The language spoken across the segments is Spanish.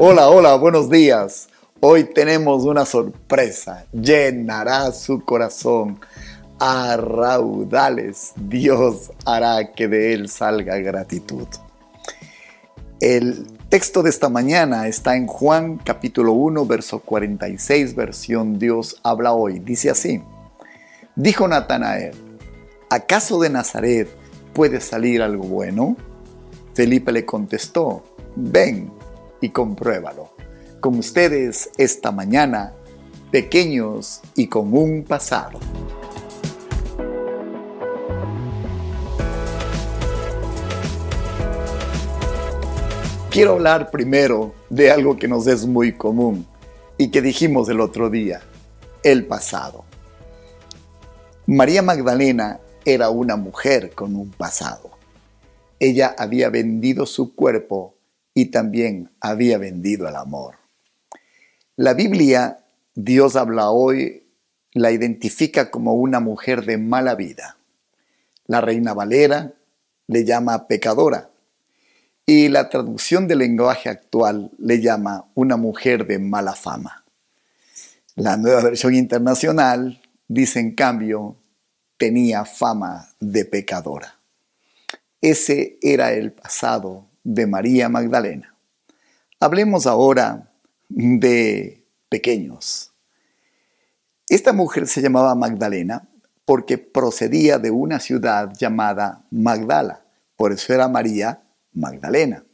Hola, hola, buenos días. Hoy tenemos una sorpresa. Llenará su corazón a raudales. Dios hará que de él salga gratitud. El texto de esta mañana está en Juan capítulo 1, verso 46, versión Dios habla hoy. Dice así. Dijo Natanael, ¿acaso de Nazaret puede salir algo bueno? Felipe le contestó, ven y compruébalo. Con ustedes esta mañana, pequeños y con un pasado. Quiero hablar primero de algo que nos es muy común y que dijimos el otro día, el pasado. María Magdalena era una mujer con un pasado. Ella había vendido su cuerpo y también había vendido el amor. La Biblia, Dios habla hoy, la identifica como una mujer de mala vida. La Reina Valera le llama pecadora y la traducción del lenguaje actual le llama una mujer de mala fama. La nueva versión internacional dice en cambio tenía fama de pecadora. Ese era el pasado de María Magdalena. Hablemos ahora de pequeños. Esta mujer se llamaba Magdalena porque procedía de una ciudad llamada Magdala, por eso era María Magdalena.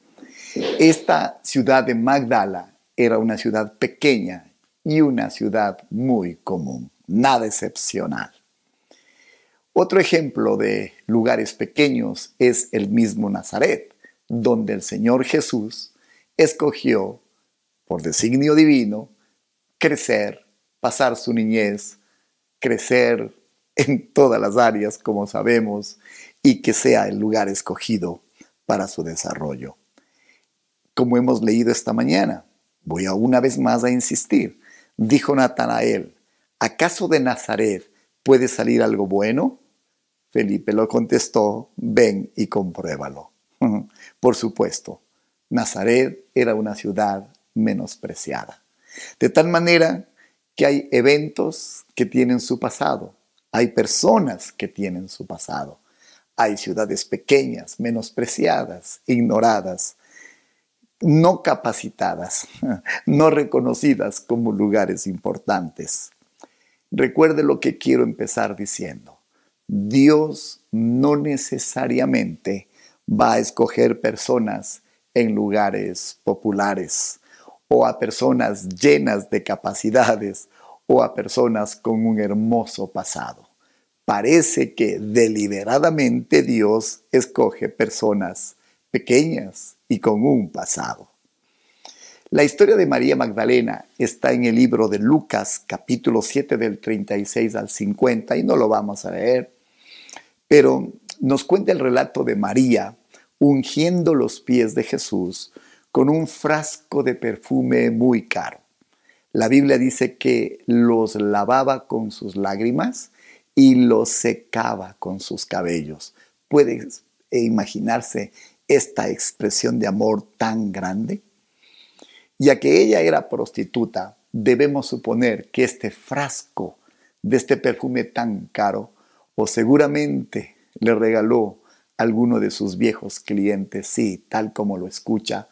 Esta ciudad de Magdala era una ciudad pequeña y una ciudad muy común, nada excepcional. Otro ejemplo de lugares pequeños es el mismo Nazaret donde el Señor Jesús escogió, por designio divino, crecer, pasar su niñez, crecer en todas las áreas, como sabemos, y que sea el lugar escogido para su desarrollo. Como hemos leído esta mañana, voy a una vez más a insistir, dijo Natanael, ¿acaso de Nazaret puede salir algo bueno? Felipe lo contestó, ven y compruébalo. Por supuesto, Nazaret era una ciudad menospreciada. De tal manera que hay eventos que tienen su pasado, hay personas que tienen su pasado, hay ciudades pequeñas, menospreciadas, ignoradas, no capacitadas, no reconocidas como lugares importantes. Recuerde lo que quiero empezar diciendo. Dios no necesariamente va a escoger personas en lugares populares o a personas llenas de capacidades o a personas con un hermoso pasado. Parece que deliberadamente Dios escoge personas pequeñas y con un pasado. La historia de María Magdalena está en el libro de Lucas capítulo 7 del 36 al 50 y no lo vamos a leer, pero nos cuenta el relato de María ungiendo los pies de Jesús con un frasco de perfume muy caro. La Biblia dice que los lavaba con sus lágrimas y los secaba con sus cabellos. ¿Puede imaginarse esta expresión de amor tan grande? Ya que ella era prostituta, debemos suponer que este frasco de este perfume tan caro, o seguramente le regaló alguno de sus viejos clientes, sí, tal como lo escucha,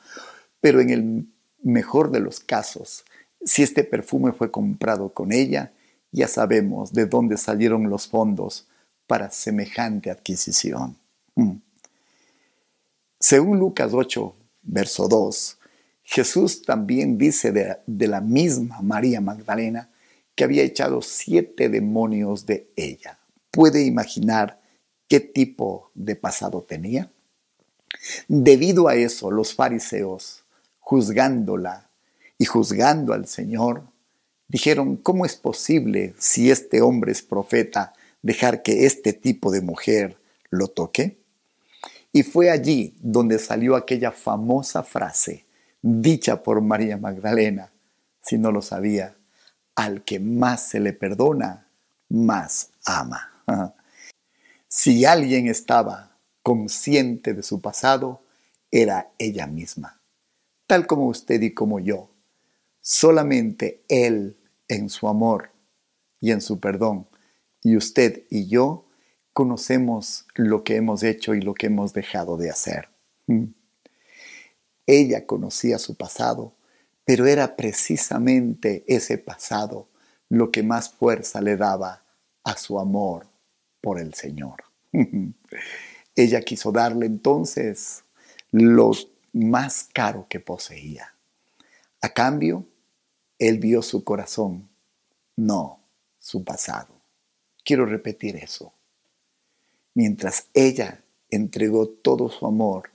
pero en el mejor de los casos, si este perfume fue comprado con ella, ya sabemos de dónde salieron los fondos para semejante adquisición. Mm. Según Lucas 8, verso 2, Jesús también dice de, de la misma María Magdalena que había echado siete demonios de ella. ¿Puede imaginar qué tipo de pasado tenía. Debido a eso, los fariseos, juzgándola y juzgando al Señor, dijeron, ¿cómo es posible, si este hombre es profeta, dejar que este tipo de mujer lo toque? Y fue allí donde salió aquella famosa frase dicha por María Magdalena, si no lo sabía, al que más se le perdona, más ama. Si alguien estaba consciente de su pasado, era ella misma. tal como usted y como yo. Solamente Él en su amor y en su perdón. Y usted y yo conocemos lo que hemos hecho y lo que hemos dejado de hacer. Mm. Ella conocía su pasado, pero era precisamente ese pasado lo que más fuerza le daba a su amor por el Señor. Ella quiso darle entonces lo más caro que poseía. A cambio, él vio su corazón, no su pasado. Quiero repetir eso. Mientras ella entregó todo su amor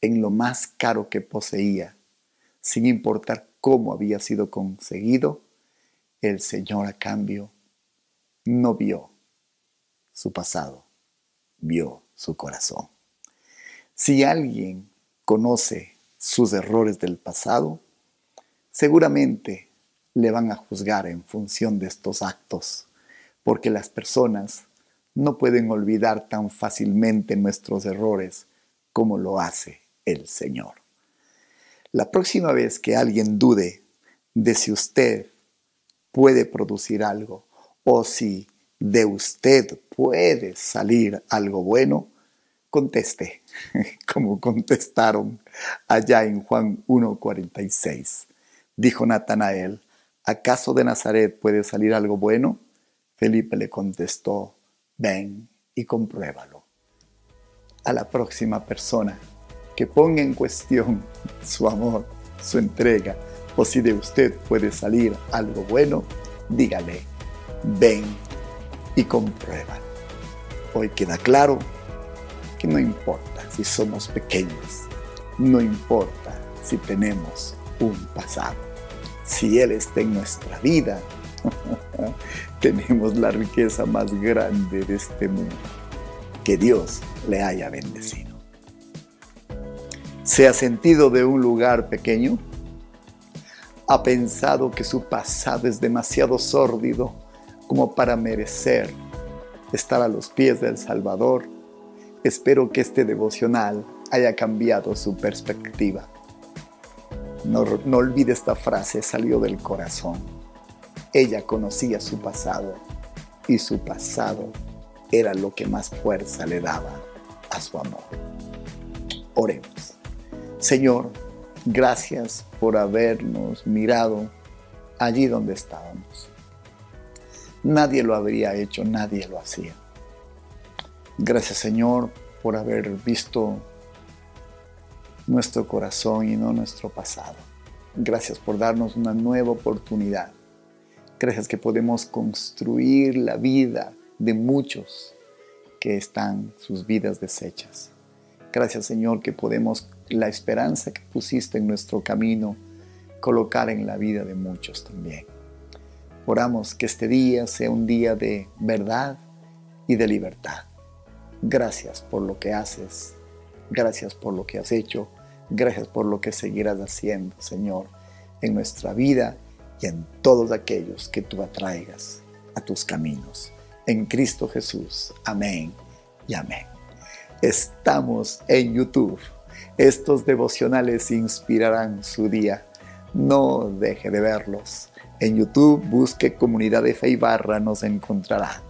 en lo más caro que poseía, sin importar cómo había sido conseguido, el Señor a cambio no vio su pasado, vio su corazón. Si alguien conoce sus errores del pasado, seguramente le van a juzgar en función de estos actos, porque las personas no pueden olvidar tan fácilmente nuestros errores como lo hace el Señor. La próxima vez que alguien dude de si usted puede producir algo o si de usted puede salir algo bueno, conteste, como contestaron allá en Juan 1.46. Dijo Natanael, ¿acaso de Nazaret puede salir algo bueno? Felipe le contestó, ven y compruébalo. A la próxima persona que ponga en cuestión su amor, su entrega, o si de usted puede salir algo bueno, dígale, ven y compruébalo. Hoy queda claro que no importa si somos pequeños, no importa si tenemos un pasado. Si Él está en nuestra vida, tenemos la riqueza más grande de este mundo. Que Dios le haya bendecido. ¿Se ha sentido de un lugar pequeño? ¿Ha pensado que su pasado es demasiado sórdido como para merecer estar a los pies del Salvador? Espero que este devocional haya cambiado su perspectiva. No, no olvide esta frase, salió del corazón. Ella conocía su pasado y su pasado era lo que más fuerza le daba a su amor. Oremos. Señor, gracias por habernos mirado allí donde estábamos. Nadie lo habría hecho, nadie lo hacía. Gracias Señor por haber visto nuestro corazón y no nuestro pasado. Gracias por darnos una nueva oportunidad. Gracias que podemos construir la vida de muchos que están sus vidas deshechas. Gracias Señor que podemos la esperanza que pusiste en nuestro camino colocar en la vida de muchos también. Oramos que este día sea un día de verdad y de libertad. Gracias por lo que haces. Gracias por lo que has hecho. Gracias por lo que seguirás haciendo, Señor, en nuestra vida y en todos aquellos que tú atraigas a tus caminos. En Cristo Jesús. Amén y amén. Estamos en YouTube. Estos devocionales inspirarán su día. No deje de verlos. En YouTube busque Comunidad de Fe y Barra, nos encontrará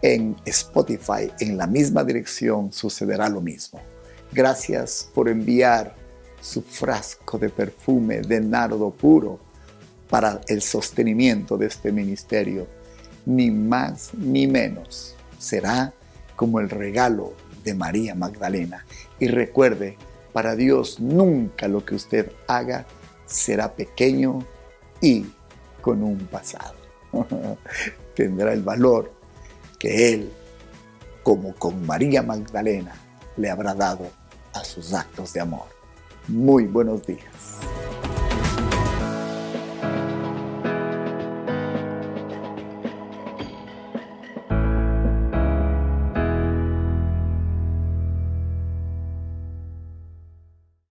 en Spotify, en la misma dirección, sucederá lo mismo. Gracias por enviar su frasco de perfume de nardo puro para el sostenimiento de este ministerio. Ni más ni menos. Será como el regalo de María Magdalena. Y recuerde, para Dios nunca lo que usted haga será pequeño y con un pasado. Tendrá el valor que Él, como con María Magdalena, le habrá dado a sus actos de amor. Muy buenos días.